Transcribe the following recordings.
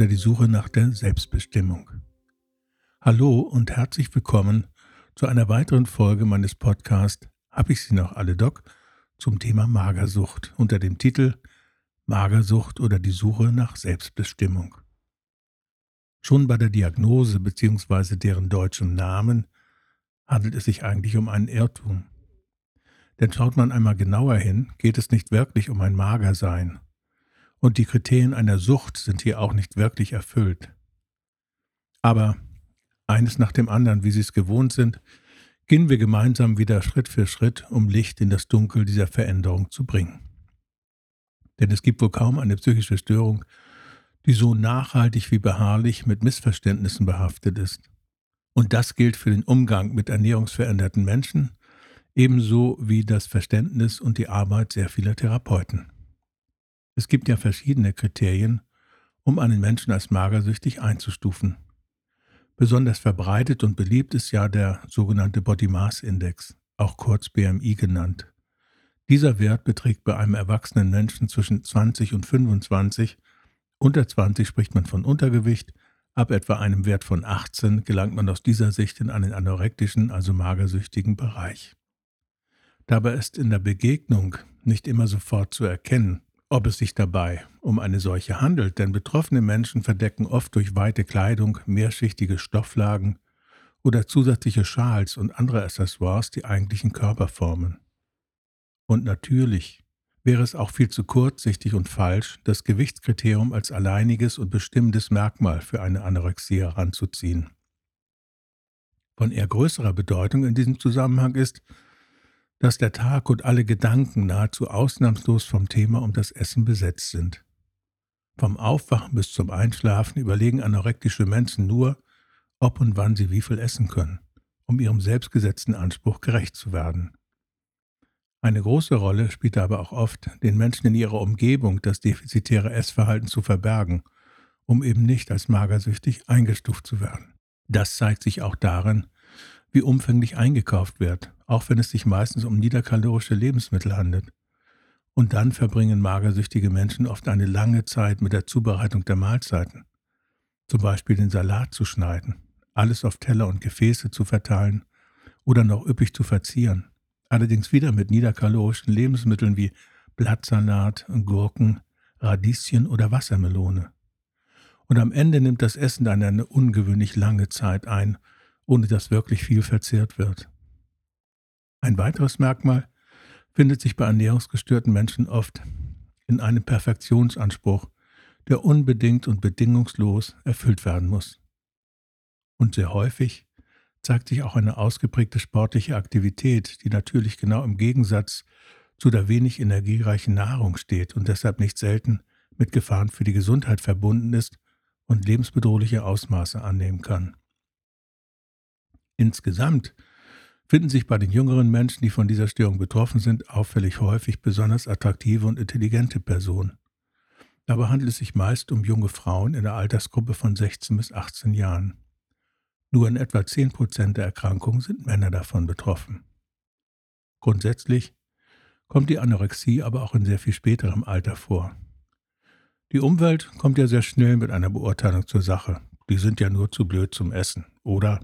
Oder die Suche nach der Selbstbestimmung. Hallo und herzlich willkommen zu einer weiteren Folge meines Podcasts Hab ich sie noch alle, Doc? zum Thema Magersucht unter dem Titel Magersucht oder die Suche nach Selbstbestimmung. Schon bei der Diagnose bzw. deren deutschem Namen handelt es sich eigentlich um einen Irrtum. Denn schaut man einmal genauer hin, geht es nicht wirklich um ein Magersein, und die Kriterien einer Sucht sind hier auch nicht wirklich erfüllt. Aber eines nach dem anderen, wie Sie es gewohnt sind, gehen wir gemeinsam wieder Schritt für Schritt, um Licht in das Dunkel dieser Veränderung zu bringen. Denn es gibt wohl kaum eine psychische Störung, die so nachhaltig wie beharrlich mit Missverständnissen behaftet ist. Und das gilt für den Umgang mit ernährungsveränderten Menschen, ebenso wie das Verständnis und die Arbeit sehr vieler Therapeuten. Es gibt ja verschiedene Kriterien, um einen Menschen als magersüchtig einzustufen. Besonders verbreitet und beliebt ist ja der sogenannte Body Mass Index, auch kurz BMI genannt. Dieser Wert beträgt bei einem erwachsenen Menschen zwischen 20 und 25. Unter 20 spricht man von Untergewicht. Ab etwa einem Wert von 18 gelangt man aus dieser Sicht in einen anorektischen, also magersüchtigen Bereich. Dabei ist in der Begegnung nicht immer sofort zu erkennen, ob es sich dabei um eine solche handelt, denn betroffene Menschen verdecken oft durch weite Kleidung, mehrschichtige Stofflagen oder zusätzliche Schals und andere Accessoires die eigentlichen Körperformen. Und natürlich wäre es auch viel zu kurzsichtig und falsch, das Gewichtskriterium als alleiniges und bestimmendes Merkmal für eine Anorexie heranzuziehen. Von eher größerer Bedeutung in diesem Zusammenhang ist, dass der Tag und alle Gedanken nahezu ausnahmslos vom Thema um das Essen besetzt sind. Vom Aufwachen bis zum Einschlafen überlegen anorektische Menschen nur, ob und wann sie wie viel essen können, um ihrem selbstgesetzten Anspruch gerecht zu werden. Eine große Rolle spielt aber auch oft, den Menschen in ihrer Umgebung das defizitäre Essverhalten zu verbergen, um eben nicht als magersüchtig eingestuft zu werden. Das zeigt sich auch darin, wie umfänglich eingekauft wird, auch wenn es sich meistens um niederkalorische Lebensmittel handelt. Und dann verbringen magersüchtige Menschen oft eine lange Zeit mit der Zubereitung der Mahlzeiten. Zum Beispiel den Salat zu schneiden, alles auf Teller und Gefäße zu verteilen oder noch üppig zu verzieren. Allerdings wieder mit niederkalorischen Lebensmitteln wie Blattsalat, Gurken, Radieschen oder Wassermelone. Und am Ende nimmt das Essen dann eine ungewöhnlich lange Zeit ein ohne dass wirklich viel verzehrt wird. Ein weiteres Merkmal findet sich bei ernährungsgestörten Menschen oft in einem Perfektionsanspruch, der unbedingt und bedingungslos erfüllt werden muss. Und sehr häufig zeigt sich auch eine ausgeprägte sportliche Aktivität, die natürlich genau im Gegensatz zu der wenig energiereichen Nahrung steht und deshalb nicht selten mit Gefahren für die Gesundheit verbunden ist und lebensbedrohliche Ausmaße annehmen kann. Insgesamt finden sich bei den jüngeren Menschen, die von dieser Störung betroffen sind, auffällig häufig besonders attraktive und intelligente Personen. Dabei handelt es sich meist um junge Frauen in der Altersgruppe von 16 bis 18 Jahren. Nur in etwa 10 Prozent der Erkrankungen sind Männer davon betroffen. Grundsätzlich kommt die Anorexie aber auch in sehr viel späterem Alter vor. Die Umwelt kommt ja sehr schnell mit einer Beurteilung zur Sache. Die sind ja nur zu blöd zum Essen. Oder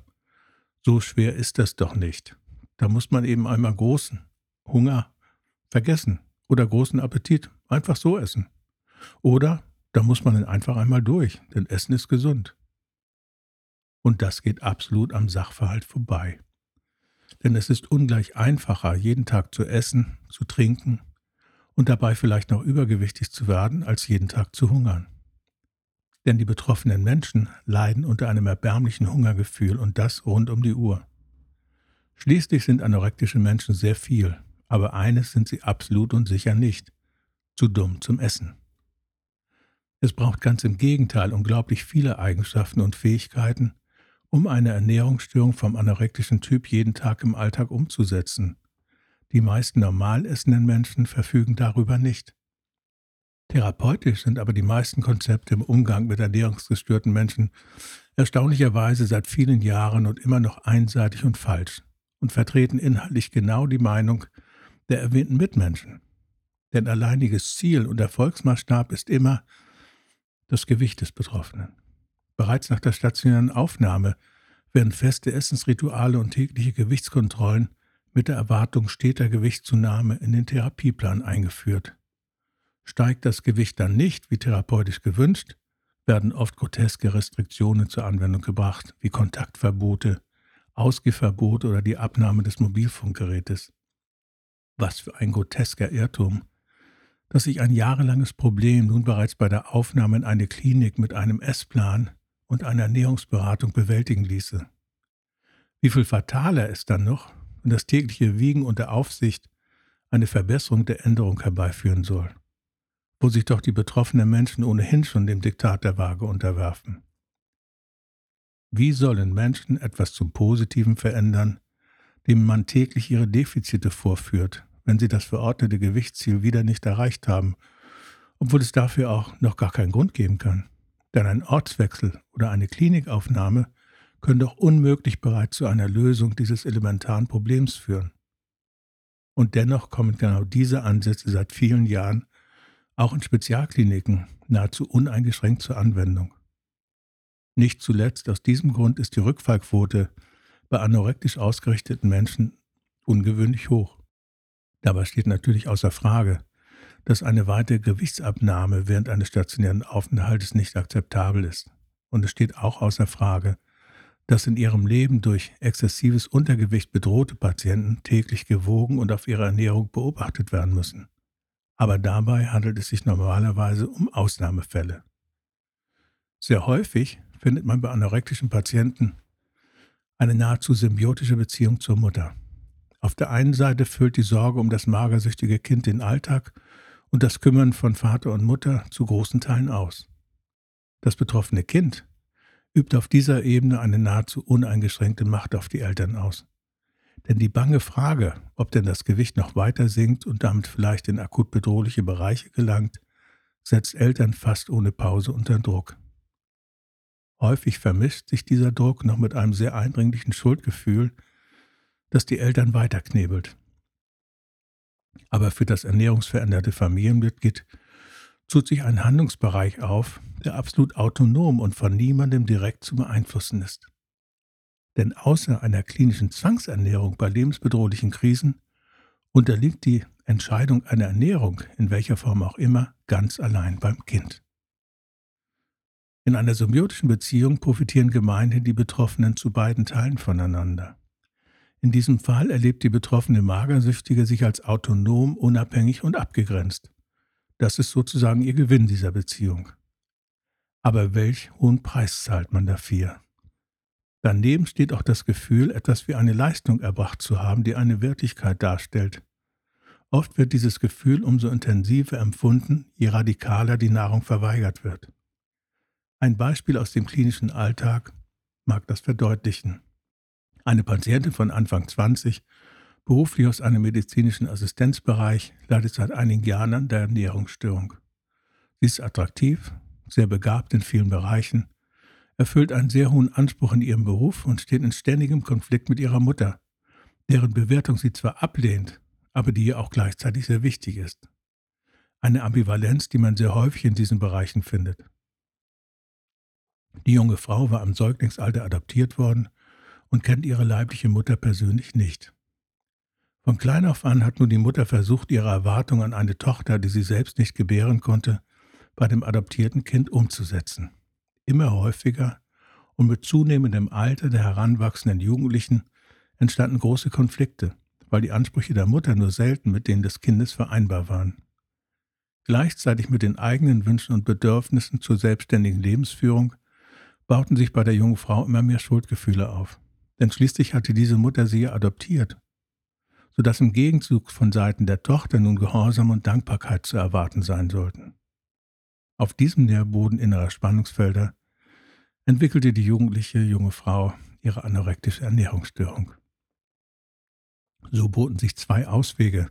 so schwer ist das doch nicht. Da muss man eben einmal großen Hunger vergessen oder großen Appetit einfach so essen. Oder da muss man einfach einmal durch, denn Essen ist gesund. Und das geht absolut am Sachverhalt vorbei. Denn es ist ungleich einfacher, jeden Tag zu essen, zu trinken und dabei vielleicht noch übergewichtig zu werden, als jeden Tag zu hungern. Denn die betroffenen Menschen leiden unter einem erbärmlichen Hungergefühl und das rund um die Uhr. Schließlich sind anorektische Menschen sehr viel, aber eines sind sie absolut und sicher nicht, zu dumm zum Essen. Es braucht ganz im Gegenteil unglaublich viele Eigenschaften und Fähigkeiten, um eine Ernährungsstörung vom anorektischen Typ jeden Tag im Alltag umzusetzen. Die meisten normal essenden Menschen verfügen darüber nicht. Therapeutisch sind aber die meisten Konzepte im Umgang mit ernährungsgestörten Menschen erstaunlicherweise seit vielen Jahren und immer noch einseitig und falsch und vertreten inhaltlich genau die Meinung der erwähnten Mitmenschen. Denn alleiniges Ziel und Erfolgsmaßstab ist immer, Das Gewicht des Betroffenen. Bereits nach der stationären Aufnahme werden feste Essensrituale und tägliche Gewichtskontrollen mit der Erwartung steter Gewichtszunahme in den Therapieplan eingeführt. Steigt das Gewicht dann nicht, wie therapeutisch gewünscht, werden oft groteske Restriktionen zur Anwendung gebracht, wie Kontaktverbote, Ausgehverbot oder die Abnahme des Mobilfunkgerätes. Was für ein grotesker Irrtum, dass sich ein jahrelanges Problem nun bereits bei der Aufnahme in eine Klinik mit einem Essplan und einer Ernährungsberatung bewältigen ließe. Wie viel fataler ist dann noch, wenn das tägliche Wiegen unter Aufsicht eine Verbesserung der Änderung herbeiführen soll, wo sich doch die betroffenen Menschen ohnehin schon dem Diktat der Waage unterwerfen. Wie sollen Menschen etwas zum Positiven verändern, dem man täglich ihre Defizite vorführt, wenn sie das verordnete Gewichtsziel wieder nicht erreicht haben, obwohl es dafür auch noch gar keinen Grund geben kann? Denn ein Ortswechsel oder eine Klinikaufnahme können doch unmöglich bereits zu einer Lösung dieses elementaren Problems führen. Und dennoch kommen genau diese Ansätze seit vielen Jahren auch in Spezialkliniken nahezu uneingeschränkt zur Anwendung. Nicht zuletzt aus diesem Grund ist die Rückfallquote bei anorektisch ausgerichteten Menschen ungewöhnlich hoch. Dabei steht natürlich außer Frage, dass eine weitere Gewichtsabnahme während eines stationären Aufenthaltes nicht akzeptabel ist. Und es steht auch außer Frage, dass in ihrem Leben durch exzessives Untergewicht bedrohte Patienten täglich gewogen und auf ihre Ernährung beobachtet werden müssen. Aber dabei handelt es sich normalerweise um Ausnahmefälle. Sehr häufig findet man bei anorektischen Patienten eine nahezu symbiotische Beziehung zur Mutter. Auf der einen Seite füllt die Sorge um das magersüchtige Kind den Alltag und das Kümmern von Vater und Mutter zu großen Teilen aus. Das betroffene Kind übt auf dieser Ebene eine nahezu uneingeschränkte Macht auf die Eltern aus. Denn die bange Frage, ob denn das Gewicht noch weiter sinkt und damit vielleicht in akut bedrohliche Bereiche gelangt, setzt Eltern fast ohne Pause unter Druck. Häufig vermischt sich dieser Druck noch mit einem sehr eindringlichen Schuldgefühl, das die Eltern weiterknebelt. Aber für das ernährungsveränderte Familienmitglied tut sich ein Handlungsbereich auf, der absolut autonom und von niemandem direkt zu beeinflussen ist. Denn außer einer klinischen Zwangsernährung bei lebensbedrohlichen Krisen unterliegt die Entscheidung einer Ernährung, in welcher Form auch immer, ganz allein beim Kind. In einer symbiotischen Beziehung profitieren gemeinhin die Betroffenen zu beiden Teilen voneinander. In diesem Fall erlebt die betroffene Magersüchtige sich als autonom, unabhängig und abgegrenzt. Das ist sozusagen ihr Gewinn dieser Beziehung. Aber welch hohen Preis zahlt man dafür? Daneben steht auch das Gefühl, etwas wie eine Leistung erbracht zu haben, die eine Wertigkeit darstellt. Oft wird dieses Gefühl umso intensiver empfunden, je radikaler die Nahrung verweigert wird. Ein Beispiel aus dem klinischen Alltag mag das verdeutlichen. Eine Patientin von Anfang 20, beruflich aus einem medizinischen Assistenzbereich, leidet seit einigen Jahren an der Ernährungsstörung. Sie ist attraktiv, sehr begabt in vielen Bereichen, erfüllt einen sehr hohen Anspruch in ihrem Beruf und steht in ständigem Konflikt mit ihrer Mutter, deren Bewertung sie zwar ablehnt, aber die ihr auch gleichzeitig sehr wichtig ist. Eine Ambivalenz, die man sehr häufig in diesen Bereichen findet. Die junge Frau war im Säuglingsalter adoptiert worden und kennt ihre leibliche Mutter persönlich nicht. Von klein auf an hat nun die Mutter versucht, ihre Erwartung an eine Tochter, die sie selbst nicht gebären konnte, bei dem adoptierten Kind umzusetzen. Immer häufiger und mit zunehmendem Alter der heranwachsenden Jugendlichen entstanden große Konflikte, weil die Ansprüche der Mutter nur selten mit denen des Kindes vereinbar waren. Gleichzeitig mit den eigenen Wünschen und Bedürfnissen zur selbstständigen Lebensführung bauten sich bei der jungen Frau immer mehr Schuldgefühle auf. Denn schließlich hatte diese Mutter sie adoptiert, sodass im Gegenzug von Seiten der Tochter nun Gehorsam und Dankbarkeit zu erwarten sein sollten. Auf diesem Nährboden innerer Spannungsfelder entwickelte die jugendliche junge Frau ihre anorektische Ernährungsstörung. So boten sich zwei Auswege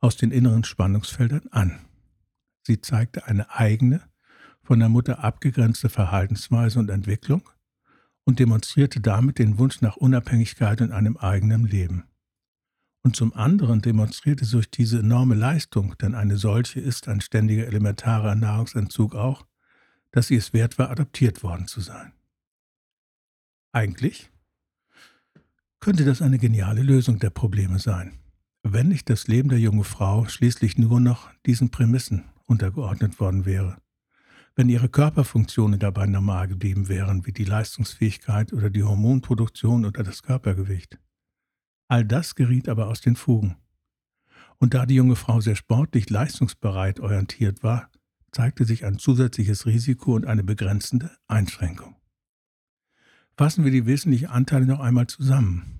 aus den inneren Spannungsfeldern an. Sie zeigte eine eigene, von der Mutter abgegrenzte Verhaltensweise und Entwicklung und demonstrierte damit den Wunsch nach Unabhängigkeit in einem eigenen Leben. Und zum anderen demonstrierte sie durch diese enorme Leistung, denn eine solche ist ein ständiger elementarer Nahrungsentzug auch, dass sie es wert war, adoptiert worden zu sein. Eigentlich könnte das eine geniale Lösung der Probleme sein, wenn nicht das Leben der jungen Frau schließlich nur noch diesen Prämissen untergeordnet worden wäre. Wenn ihre Körperfunktionen dabei normal geblieben wären, wie die Leistungsfähigkeit oder die Hormonproduktion oder das Körpergewicht. All das geriet aber aus den Fugen. Und da die junge Frau sehr sportlich leistungsbereit orientiert war, zeigte sich ein zusätzliches Risiko und eine begrenzende Einschränkung. Fassen wir die wesentlichen Anteile noch einmal zusammen.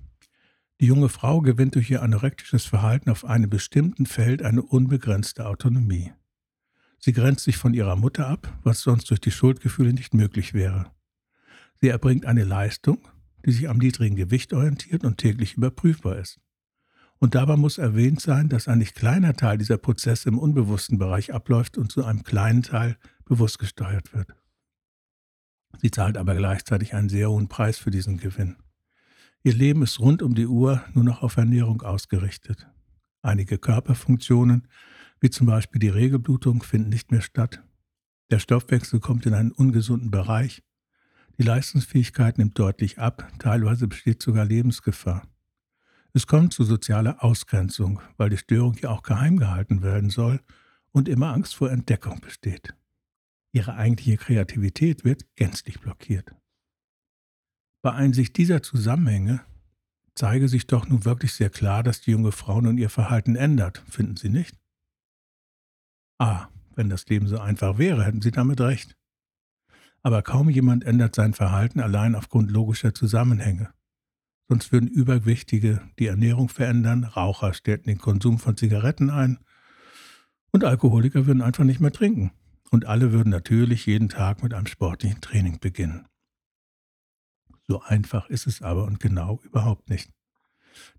Die junge Frau gewinnt durch ihr anorektisches Verhalten auf einem bestimmten Feld eine unbegrenzte Autonomie. Sie grenzt sich von ihrer Mutter ab, was sonst durch die Schuldgefühle nicht möglich wäre. Sie erbringt eine Leistung, die sich am niedrigen Gewicht orientiert und täglich überprüfbar ist. Und dabei muss erwähnt sein, dass ein nicht kleiner Teil dieser Prozesse im unbewussten Bereich abläuft und zu einem kleinen Teil bewusst gesteuert wird. Sie zahlt aber gleichzeitig einen sehr hohen Preis für diesen Gewinn. Ihr Leben ist rund um die Uhr nur noch auf Ernährung ausgerichtet. Einige Körperfunktionen, wie zum Beispiel die Regelblutung, finden nicht mehr statt. Der Stoffwechsel kommt in einen ungesunden Bereich. Die Leistungsfähigkeit nimmt deutlich ab, teilweise besteht sogar Lebensgefahr. Es kommt zu sozialer Ausgrenzung, weil die Störung ja auch geheim gehalten werden soll und immer Angst vor Entdeckung besteht. Ihre eigentliche Kreativität wird gänzlich blockiert. Bei Einsicht dieser Zusammenhänge zeige sich doch nun wirklich sehr klar, dass die junge Frau nun ihr Verhalten ändert, finden Sie nicht? Ah, wenn das Leben so einfach wäre, hätten Sie damit recht. Aber kaum jemand ändert sein Verhalten allein aufgrund logischer Zusammenhänge. Sonst würden Übergewichtige die Ernährung verändern, Raucher stellten den Konsum von Zigaretten ein und Alkoholiker würden einfach nicht mehr trinken. Und alle würden natürlich jeden Tag mit einem sportlichen Training beginnen. So einfach ist es aber und genau überhaupt nicht.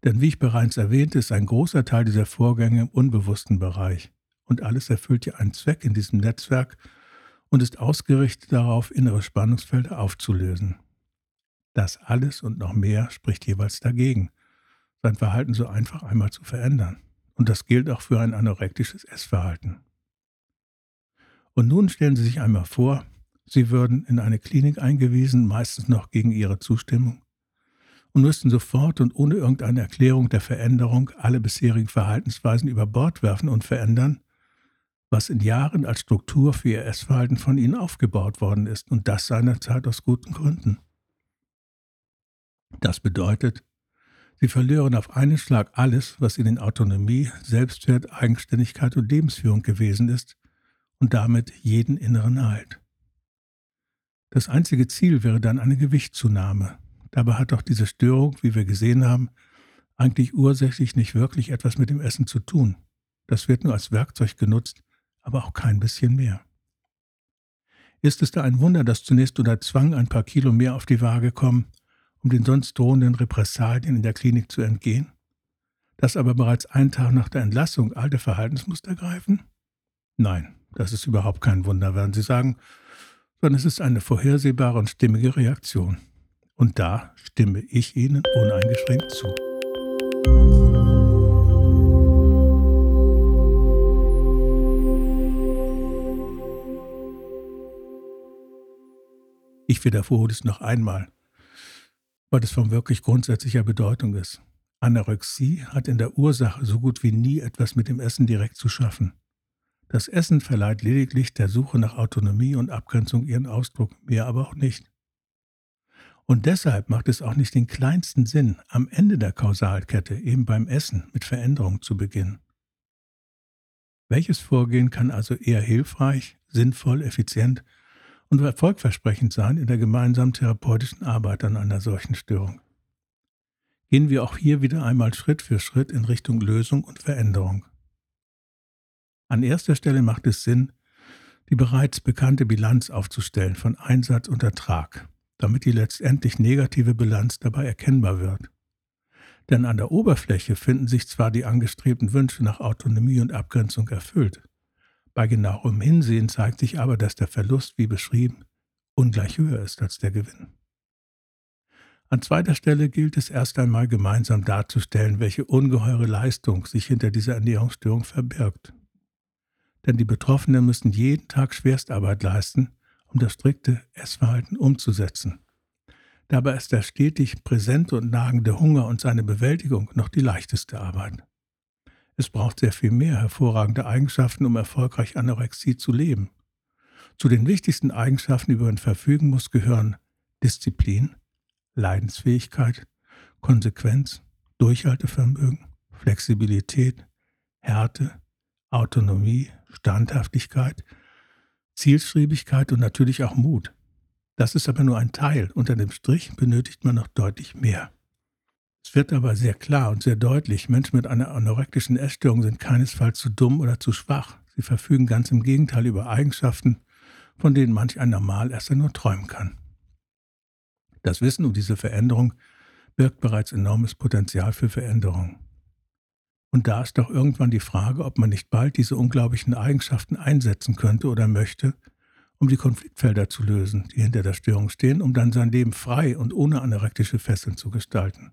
Denn wie ich bereits erwähnte, ist ein großer Teil dieser Vorgänge im unbewussten Bereich. Und alles erfüllt ja einen Zweck in diesem Netzwerk und ist ausgerichtet darauf, innere Spannungsfelder aufzulösen. Das alles und noch mehr spricht jeweils dagegen, sein Verhalten so einfach einmal zu verändern. Und das gilt auch für ein anorektisches Essverhalten. Und nun stellen Sie sich einmal vor, Sie würden in eine Klinik eingewiesen, meistens noch gegen Ihre Zustimmung, und müssten sofort und ohne irgendeine Erklärung der Veränderung alle bisherigen Verhaltensweisen über Bord werfen und verändern, was in Jahren als Struktur für Ihr Essverhalten von Ihnen aufgebaut worden ist, und das seinerzeit aus guten Gründen. Das bedeutet, Sie verlieren auf einen Schlag alles, was Ihnen Autonomie, Selbstwert, Eigenständigkeit und Lebensführung gewesen ist, und damit jeden inneren Halt. Das einzige Ziel wäre dann eine Gewichtszunahme. Dabei hat doch diese Störung, wie wir gesehen haben, eigentlich ursächlich nicht wirklich etwas mit dem Essen zu tun. Das wird nur als Werkzeug genutzt, aber auch kein bisschen mehr. Ist es da ein Wunder, dass zunächst unter Zwang ein paar Kilo mehr auf die Waage kommen, um den sonst drohenden Repressalien in der Klinik zu entgehen? Dass aber bereits einen Tag nach der Entlassung alte Verhaltensmuster greifen? Nein, das ist überhaupt kein Wunder, werden Sie sagen, sondern es ist eine vorhersehbare und stimmige Reaktion. Und da stimme ich Ihnen uneingeschränkt zu. Ich wiederhole es noch einmal, weil es von wirklich grundsätzlicher Bedeutung ist. Anorexie hat in der Ursache so gut wie nie etwas mit dem Essen direkt zu schaffen. Das Essen verleiht lediglich der Suche nach Autonomie und Abgrenzung ihren Ausdruck, mehr aber auch nicht. Und deshalb macht es auch nicht den kleinsten Sinn, am Ende der Kausalkette, eben beim Essen, mit Veränderung zu beginnen. Welches Vorgehen kann also eher hilfreich, sinnvoll, effizient und erfolgversprechend sein in der gemeinsamen therapeutischen Arbeit an einer solchen Störung? Gehen wir auch hier wieder einmal Schritt für Schritt in Richtung Lösung und Veränderung. An erster Stelle macht es Sinn, die bereits bekannte Bilanz aufzustellen von Einsatz und Ertrag, damit die letztendlich negative Bilanz dabei erkennbar wird. Denn an der Oberfläche finden sich zwar die angestrebten Wünsche nach Autonomie und Abgrenzung erfüllt, bei genauerem Hinsehen zeigt sich aber, dass der Verlust, wie beschrieben, ungleich höher ist als der Gewinn. An zweiter Stelle gilt es erst einmal gemeinsam darzustellen, welche ungeheure Leistung sich hinter dieser Ernährungsstörung verbirgt denn die Betroffenen müssen jeden Tag Schwerstarbeit leisten, um das strikte Essverhalten umzusetzen. Dabei ist der stetig präsente und nagende Hunger und seine Bewältigung noch die leichteste Arbeit. Es braucht sehr viel mehr hervorragende Eigenschaften, um erfolgreich Anorexie zu leben. Zu den wichtigsten Eigenschaften, über die man verfügen muss, gehören Disziplin, Leidensfähigkeit, Konsequenz, Durchhaltevermögen, Flexibilität, Härte, Autonomie, Standhaftigkeit, Zielstrebigkeit und natürlich auch Mut. Das ist aber nur ein Teil. Unter dem Strich benötigt man noch deutlich mehr. Es wird aber sehr klar und sehr deutlich, Menschen mit einer anorektischen Essstörung sind keinesfalls zu dumm oder zu schwach. Sie verfügen ganz im Gegenteil über Eigenschaften, von denen manch ein Normalesser nur träumen kann. Das Wissen um diese Veränderung birgt bereits enormes Potenzial für Veränderung. Und da ist doch irgendwann die Frage, ob man nicht bald diese unglaublichen Eigenschaften einsetzen könnte oder möchte, um die Konfliktfelder zu lösen, die hinter der Störung stehen, um dann sein Leben frei und ohne anorektische Fesseln zu gestalten.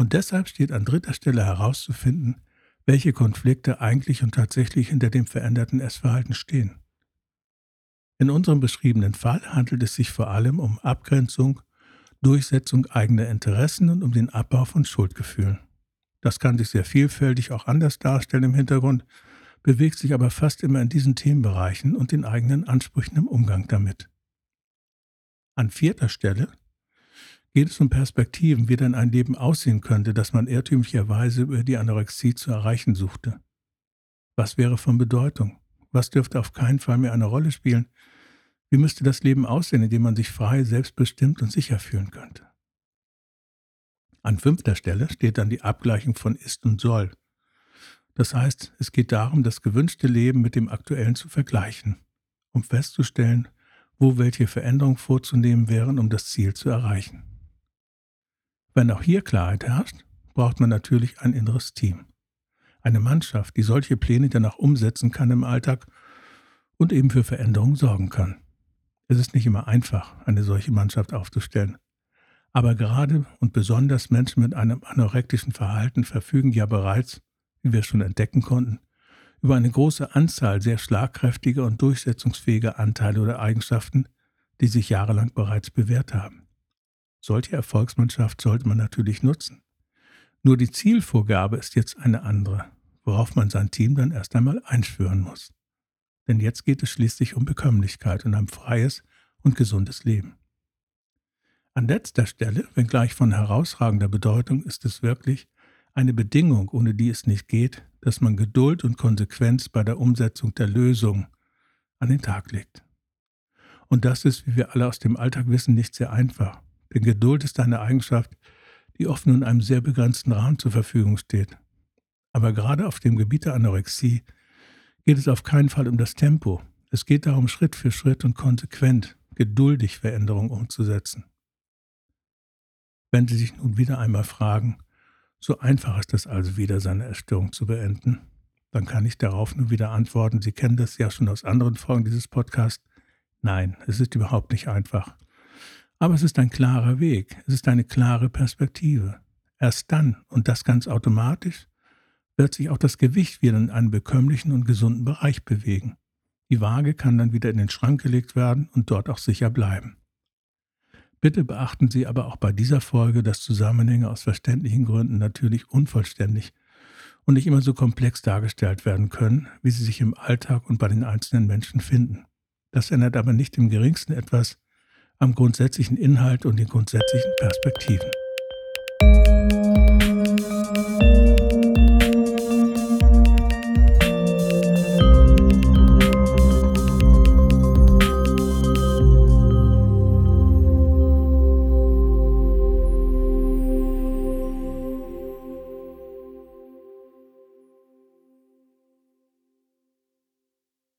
Und deshalb steht an dritter Stelle herauszufinden, welche Konflikte eigentlich und tatsächlich hinter dem veränderten Essverhalten stehen. In unserem beschriebenen Fall handelt es sich vor allem um Abgrenzung, Durchsetzung eigener Interessen und um den Abbau von Schuldgefühlen. Das kann sich sehr vielfältig auch anders darstellen im Hintergrund, bewegt sich aber fast immer in diesen Themenbereichen und den eigenen Ansprüchen im Umgang damit. An vierter Stelle geht es um Perspektiven, wie denn ein Leben aussehen könnte, das man irrtümlicherweise über die Anorexie zu erreichen suchte. Was wäre von Bedeutung? Was dürfte auf keinen Fall mehr eine Rolle spielen? Wie müsste das Leben aussehen, in dem man sich frei, selbstbestimmt und sicher fühlen könnte? An fünfter Stelle steht dann die Abgleichung von ist und soll. Das heißt, es geht darum, das gewünschte Leben mit dem aktuellen zu vergleichen, um festzustellen, wo welche Veränderungen vorzunehmen wären, um das Ziel zu erreichen. Wenn auch hier Klarheit herrscht, braucht man natürlich ein inneres Team. Eine Mannschaft, die solche Pläne dann auch umsetzen kann im Alltag und eben für Veränderungen sorgen kann. Es ist nicht immer einfach, eine solche Mannschaft aufzustellen. Aber gerade und besonders Menschen mit einem anorektischen Verhalten verfügen ja bereits, wie wir schon entdecken konnten, über eine große Anzahl sehr schlagkräftiger und durchsetzungsfähiger Anteile oder Eigenschaften, die sich jahrelang bereits bewährt haben. Solche Erfolgsmannschaft sollte man natürlich nutzen. Nur die Zielvorgabe ist jetzt eine andere, worauf man sein Team dann erst einmal einschwören muss. Denn jetzt geht es schließlich um Bekömmlichkeit und ein freies und gesundes Leben. An letzter Stelle, wenngleich von herausragender Bedeutung, ist es wirklich eine Bedingung, ohne die es nicht geht, dass man Geduld und Konsequenz bei der Umsetzung der Lösung an den Tag legt. Und das ist, wie wir alle aus dem Alltag wissen, nicht sehr einfach. Denn Geduld ist eine Eigenschaft, die oft nur in einem sehr begrenzten Rahmen zur Verfügung steht. Aber gerade auf dem Gebiet der Anorexie geht es auf keinen Fall um das Tempo. Es geht darum, Schritt für Schritt und konsequent, geduldig Veränderungen umzusetzen. Wenn Sie sich nun wieder einmal fragen, so einfach ist es also wieder, seine Erstörung zu beenden, dann kann ich darauf nur wieder antworten, Sie kennen das ja schon aus anderen Folgen dieses Podcasts. Nein, es ist überhaupt nicht einfach. Aber es ist ein klarer Weg, es ist eine klare Perspektive. Erst dann, und das ganz automatisch, wird sich auch das Gewicht wieder in einen bekömmlichen und gesunden Bereich bewegen. Die Waage kann dann wieder in den Schrank gelegt werden und dort auch sicher bleiben. Bitte beachten Sie aber auch bei dieser Folge, dass Zusammenhänge aus verständlichen Gründen natürlich unvollständig und nicht immer so komplex dargestellt werden können, wie sie sich im Alltag und bei den einzelnen Menschen finden. Das ändert aber nicht im geringsten etwas am grundsätzlichen Inhalt und den grundsätzlichen Perspektiven.